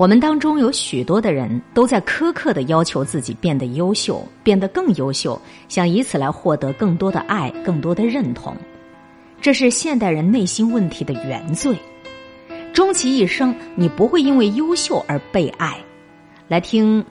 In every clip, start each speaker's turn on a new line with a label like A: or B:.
A: 我们当中有许多的人都在苛刻的要求自己变得优秀，变得更优秀，想以此来获得更多的爱、更多的认同。这是现代人内心问题的原罪。终其一生，你不会因为优秀而被爱。来听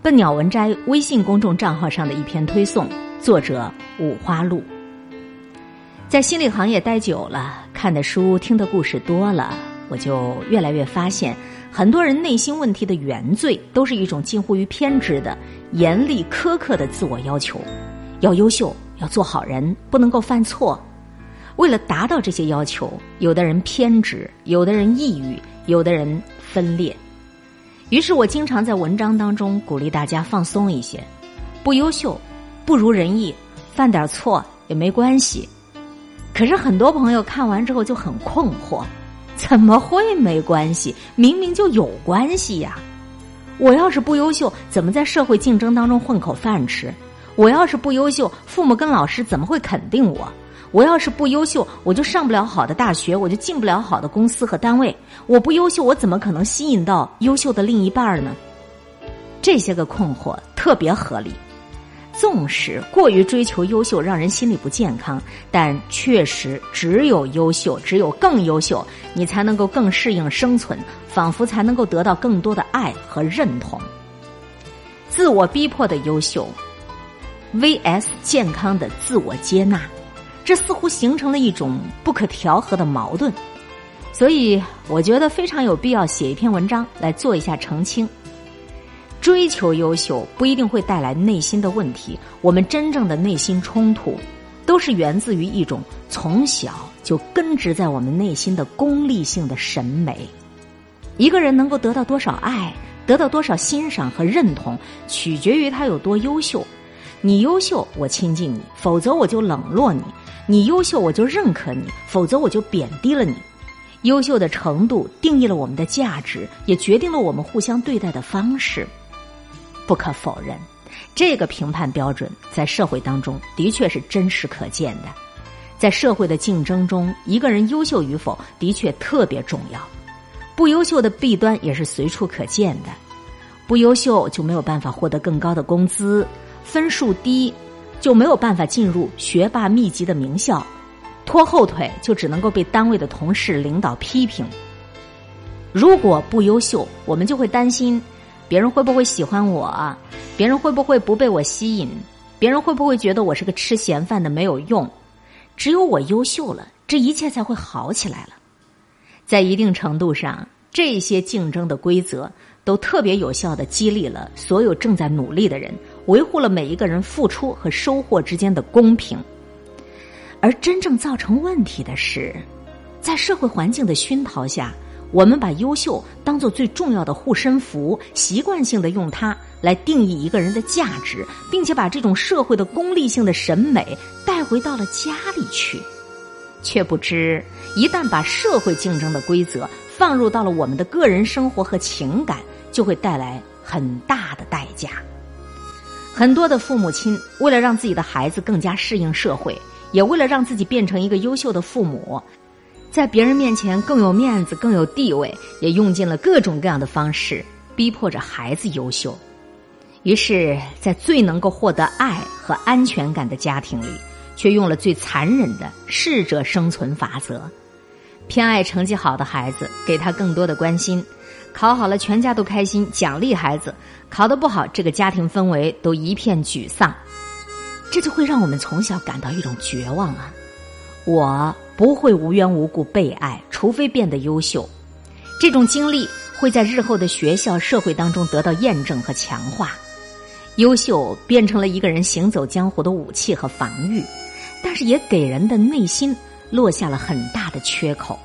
A: 笨鸟文摘微信公众账号上的一篇推送，作者五花鹿。在心理行业待久了，看的书、听的故事多了，我就越来越发现。很多人内心问题的原罪，都是一种近乎于偏执的、严厉苛刻的自我要求。要优秀，要做好人，不能够犯错。为了达到这些要求，有的人偏执，有的人抑郁，有的人分裂。于是我经常在文章当中鼓励大家放松一些，不优秀，不如人意，犯点错也没关系。可是很多朋友看完之后就很困惑。怎么会没关系？明明就有关系呀！我要是不优秀，怎么在社会竞争当中混口饭吃？我要是不优秀，父母跟老师怎么会肯定我？我要是不优秀，我就上不了好的大学，我就进不了好的公司和单位。我不优秀，我怎么可能吸引到优秀的另一半呢？这些个困惑特别合理。纵使过于追求优秀，让人心理不健康，但确实只有优秀，只有更优秀，你才能够更适应生存，仿佛才能够得到更多的爱和认同。自我逼迫的优秀，vs 健康的自我接纳，这似乎形成了一种不可调和的矛盾。所以，我觉得非常有必要写一篇文章来做一下澄清。追求优秀不一定会带来内心的问题，我们真正的内心冲突，都是源自于一种从小就根植在我们内心的功利性的审美。一个人能够得到多少爱，得到多少欣赏和认同，取决于他有多优秀。你优秀，我亲近你；否则我就冷落你。你优秀，我就认可你；否则我就贬低了你。优秀的程度定义了我们的价值，也决定了我们互相对待的方式。不可否认，这个评判标准在社会当中的确是真实可见的。在社会的竞争中，一个人优秀与否的确特别重要。不优秀的弊端也是随处可见的。不优秀就没有办法获得更高的工资，分数低就没有办法进入学霸密集的名校，拖后腿就只能够被单位的同事、领导批评。如果不优秀，我们就会担心。别人会不会喜欢我？别人会不会不被我吸引？别人会不会觉得我是个吃闲饭的没有用？只有我优秀了，这一切才会好起来了。在一定程度上，这些竞争的规则都特别有效的激励了所有正在努力的人，维护了每一个人付出和收获之间的公平。而真正造成问题的是，在社会环境的熏陶下。我们把优秀当做最重要的护身符，习惯性的用它来定义一个人的价值，并且把这种社会的功利性的审美带回到了家里去，却不知一旦把社会竞争的规则放入到了我们的个人生活和情感，就会带来很大的代价。很多的父母亲为了让自己的孩子更加适应社会，也为了让自己变成一个优秀的父母。在别人面前更有面子、更有地位，也用尽了各种各样的方式逼迫着孩子优秀。于是，在最能够获得爱和安全感的家庭里，却用了最残忍的适者生存法则，偏爱成绩好的孩子，给他更多的关心；考好了，全家都开心，奖励孩子；考得不好，这个家庭氛围都一片沮丧。这就会让我们从小感到一种绝望啊！我。不会无缘无故被爱，除非变得优秀。这种经历会在日后的学校、社会当中得到验证和强化。优秀变成了一个人行走江湖的武器和防御，但是也给人的内心落下了很大的缺口。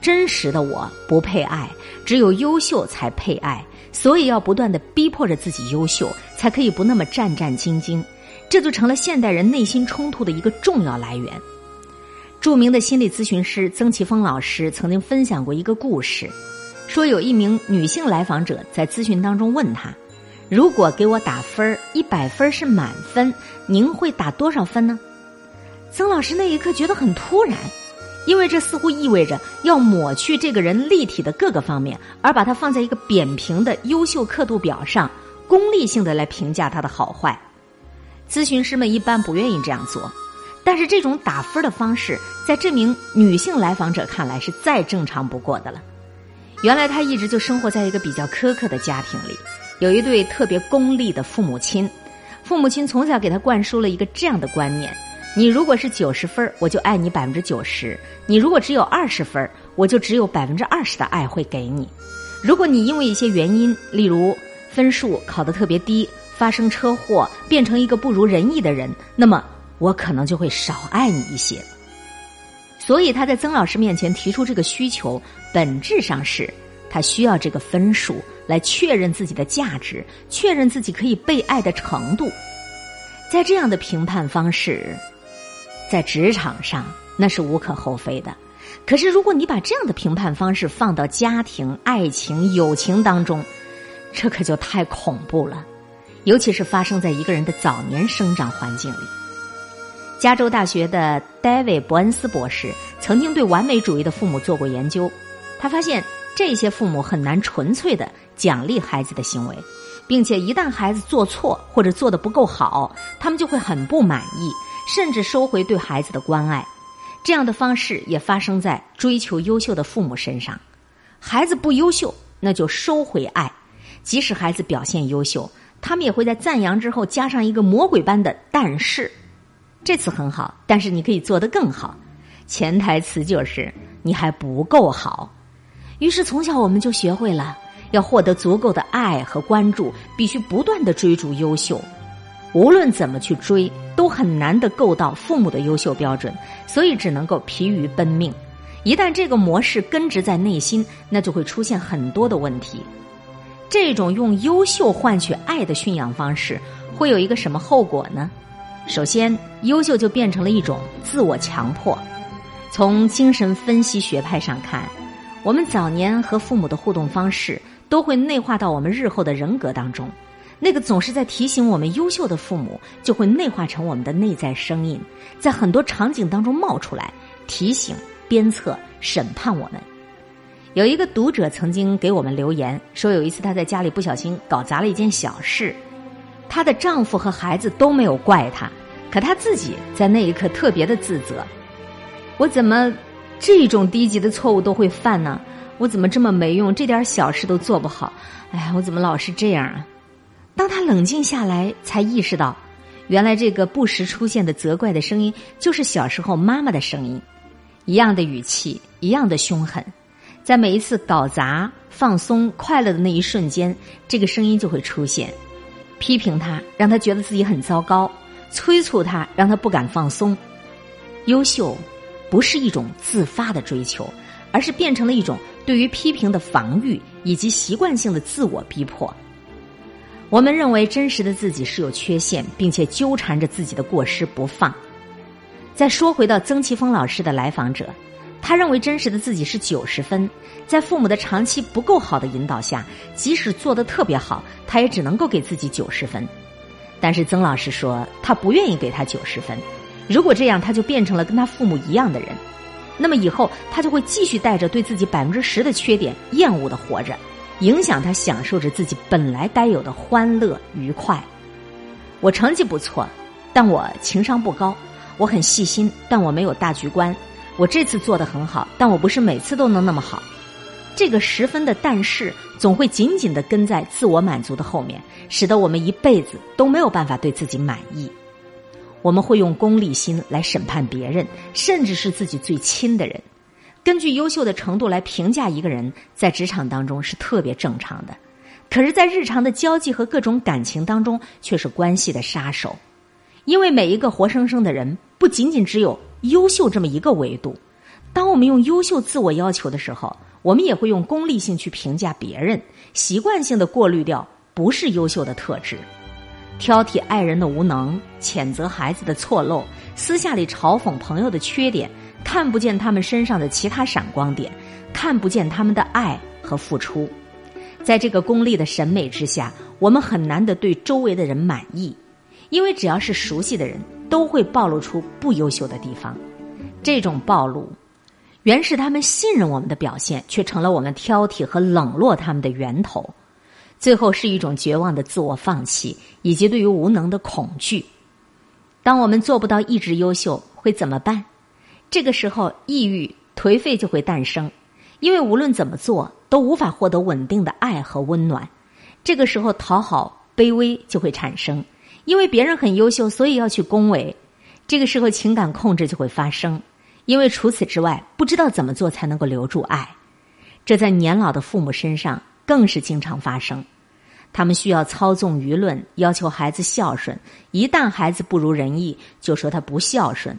A: 真实的我不配爱，只有优秀才配爱，所以要不断的逼迫着自己优秀，才可以不那么战战兢兢。这就成了现代人内心冲突的一个重要来源。著名的心理咨询师曾奇峰老师曾经分享过一个故事，说有一名女性来访者在咨询当中问他：“如果给我打分儿，一百分是满分，您会打多少分呢？”曾老师那一刻觉得很突然，因为这似乎意味着要抹去这个人立体的各个方面，而把它放在一个扁平的优秀刻度表上，功利性的来评价他的好坏。咨询师们一般不愿意这样做，但是这种打分的方式，在这名女性来访者看来是再正常不过的了。原来她一直就生活在一个比较苛刻的家庭里，有一对特别功利的父母亲，父母亲从小给她灌输了一个这样的观念。你如果是九十分，我就爱你百分之九十；你如果只有二十分，我就只有百分之二十的爱会给你。如果你因为一些原因，例如分数考得特别低，发生车祸，变成一个不如人意的人，那么我可能就会少爱你一些。所以他在曾老师面前提出这个需求，本质上是他需要这个分数来确认自己的价值，确认自己可以被爱的程度。在这样的评判方式。在职场上，那是无可厚非的。可是，如果你把这样的评判方式放到家庭、爱情、友情当中，这可就太恐怖了。尤其是发生在一个人的早年生长环境里。加州大学的戴维·伯恩斯博士曾经对完美主义的父母做过研究，他发现这些父母很难纯粹的奖励孩子的行为，并且一旦孩子做错或者做的不够好，他们就会很不满意。甚至收回对孩子的关爱，这样的方式也发生在追求优秀的父母身上。孩子不优秀，那就收回爱；即使孩子表现优秀，他们也会在赞扬之后加上一个魔鬼般的“但是”。这次很好，但是你可以做得更好。潜台词就是你还不够好。于是从小我们就学会了，要获得足够的爱和关注，必须不断的追逐优秀。无论怎么去追，都很难的够到父母的优秀标准，所以只能够疲于奔命。一旦这个模式根植在内心，那就会出现很多的问题。这种用优秀换取爱的驯养方式，会有一个什么后果呢？首先，优秀就变成了一种自我强迫。从精神分析学派上看，我们早年和父母的互动方式，都会内化到我们日后的人格当中。那个总是在提醒我们优秀的父母，就会内化成我们的内在声音，在很多场景当中冒出来，提醒、鞭策、审判我们。有一个读者曾经给我们留言说，有一次她在家里不小心搞砸了一件小事，她的丈夫和孩子都没有怪她，可他自己在那一刻特别的自责：我怎么这种低级的错误都会犯呢？我怎么这么没用，这点小事都做不好？哎呀，我怎么老是这样啊？当他冷静下来，才意识到，原来这个不时出现的责怪的声音，就是小时候妈妈的声音，一样的语气，一样的凶狠，在每一次搞砸、放松、快乐的那一瞬间，这个声音就会出现，批评他，让他觉得自己很糟糕，催促他，让他不敢放松。优秀，不是一种自发的追求，而是变成了一种对于批评的防御，以及习惯性的自我逼迫。我们认为真实的自己是有缺陷，并且纠缠着自己的过失不放。再说回到曾奇峰老师的来访者，他认为真实的自己是九十分，在父母的长期不够好的引导下，即使做得特别好，他也只能够给自己九十分。但是曾老师说，他不愿意给他九十分，如果这样，他就变成了跟他父母一样的人，那么以后他就会继续带着对自己百分之十的缺点厌恶的活着。影响他享受着自己本来该有的欢乐愉快。我成绩不错，但我情商不高；我很细心，但我没有大局观。我这次做的很好，但我不是每次都能那么好。这个十分的但是，总会紧紧的跟在自我满足的后面，使得我们一辈子都没有办法对自己满意。我们会用功利心来审判别人，甚至是自己最亲的人。根据优秀的程度来评价一个人，在职场当中是特别正常的，可是，在日常的交际和各种感情当中，却是关系的杀手。因为每一个活生生的人，不仅仅只有优秀这么一个维度。当我们用优秀自我要求的时候，我们也会用功利性去评价别人，习惯性的过滤掉不是优秀的特质，挑剔爱人的无能，谴责孩子的错漏，私下里嘲讽朋友的缺点。看不见他们身上的其他闪光点，看不见他们的爱和付出，在这个功利的审美之下，我们很难的对周围的人满意，因为只要是熟悉的人，都会暴露出不优秀的地方。这种暴露，原是他们信任我们的表现，却成了我们挑剔和冷落他们的源头。最后是一种绝望的自我放弃，以及对于无能的恐惧。当我们做不到一直优秀，会怎么办？这个时候，抑郁、颓废就会诞生，因为无论怎么做，都无法获得稳定的爱和温暖。这个时候，讨好、卑微就会产生，因为别人很优秀，所以要去恭维。这个时候，情感控制就会发生，因为除此之外，不知道怎么做才能够留住爱。这在年老的父母身上更是经常发生。他们需要操纵舆论，要求孩子孝顺。一旦孩子不如人意，就说他不孝顺。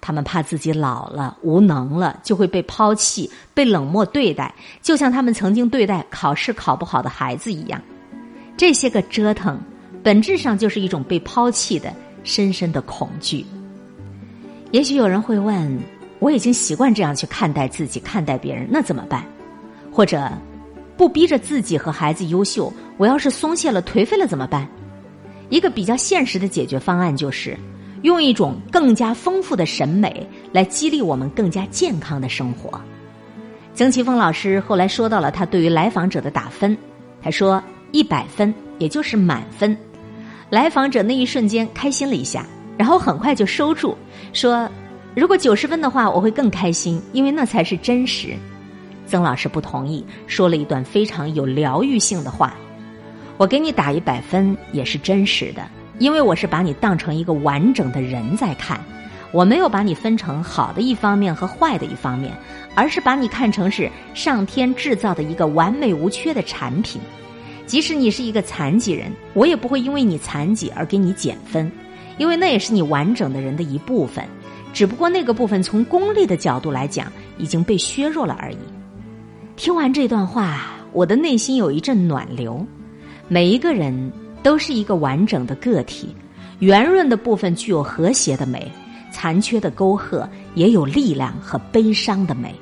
A: 他们怕自己老了、无能了，就会被抛弃、被冷漠对待，就像他们曾经对待考试考不好的孩子一样。这些个折腾，本质上就是一种被抛弃的深深的恐惧。也许有人会问：我已经习惯这样去看待自己、看待别人，那怎么办？或者？不逼着自己和孩子优秀，我要是松懈了、颓废了怎么办？一个比较现实的解决方案就是，用一种更加丰富的审美来激励我们更加健康的生活。曾奇峰老师后来说到了他对于来访者的打分，他说一百分也就是满分。来访者那一瞬间开心了一下，然后很快就收住，说如果九十分的话，我会更开心，因为那才是真实。曾老师不同意，说了一段非常有疗愈性的话：“我给你打一百分也是真实的，因为我是把你当成一个完整的人在看，我没有把你分成好的一方面和坏的一方面，而是把你看成是上天制造的一个完美无缺的产品。即使你是一个残疾人，我也不会因为你残疾而给你减分，因为那也是你完整的人的一部分，只不过那个部分从功利的角度来讲已经被削弱了而已。”听完这段话，我的内心有一阵暖流。每一个人都是一个完整的个体，圆润的部分具有和谐的美，残缺的沟壑也有力量和悲伤的美，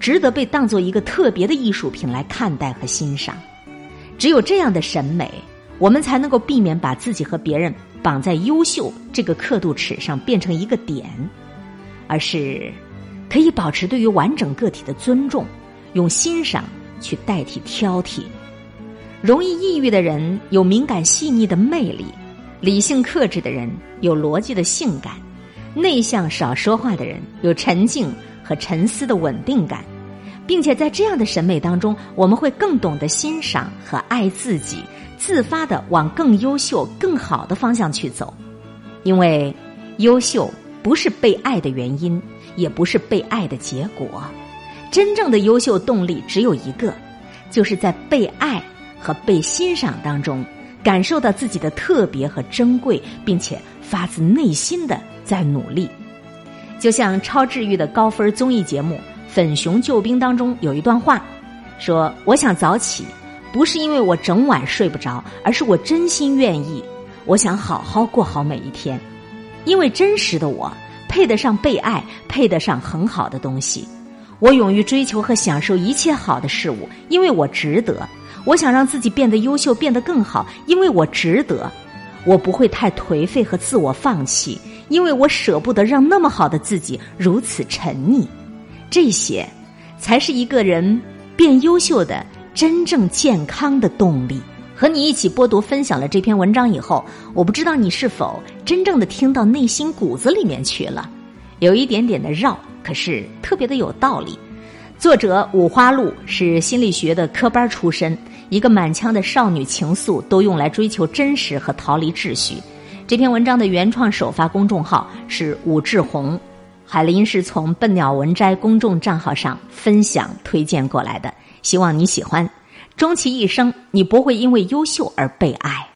A: 值得被当做一个特别的艺术品来看待和欣赏。只有这样的审美，我们才能够避免把自己和别人绑在优秀这个刻度尺上变成一个点，而是可以保持对于完整个体的尊重。用欣赏去代替挑剔，容易抑郁的人有敏感细腻的魅力，理性克制的人有逻辑的性感，内向少说话的人有沉静和沉思的稳定感，并且在这样的审美当中，我们会更懂得欣赏和爱自己，自发的往更优秀、更好的方向去走，因为优秀不是被爱的原因，也不是被爱的结果。真正的优秀动力只有一个，就是在被爱和被欣赏当中，感受到自己的特别和珍贵，并且发自内心的在努力。就像超治愈的高分综艺节目《粉熊救兵》当中有一段话，说：“我想早起，不是因为我整晚睡不着，而是我真心愿意。我想好好过好每一天，因为真实的我配得上被爱，配得上很好的东西。”我勇于追求和享受一切好的事物，因为我值得。我想让自己变得优秀，变得更好，因为我值得。我不会太颓废和自我放弃，因为我舍不得让那么好的自己如此沉溺。这些，才是一个人变优秀的真正健康的动力。和你一起播读分享了这篇文章以后，我不知道你是否真正的听到内心骨子里面去了，有一点点的绕。可是特别的有道理。作者五花鹿是心理学的科班出身，一个满腔的少女情愫都用来追求真实和逃离秩序。这篇文章的原创首发公众号是武志红，海林是从笨鸟文摘公众账号上分享推荐过来的，希望你喜欢。终其一生，你不会因为优秀而被爱。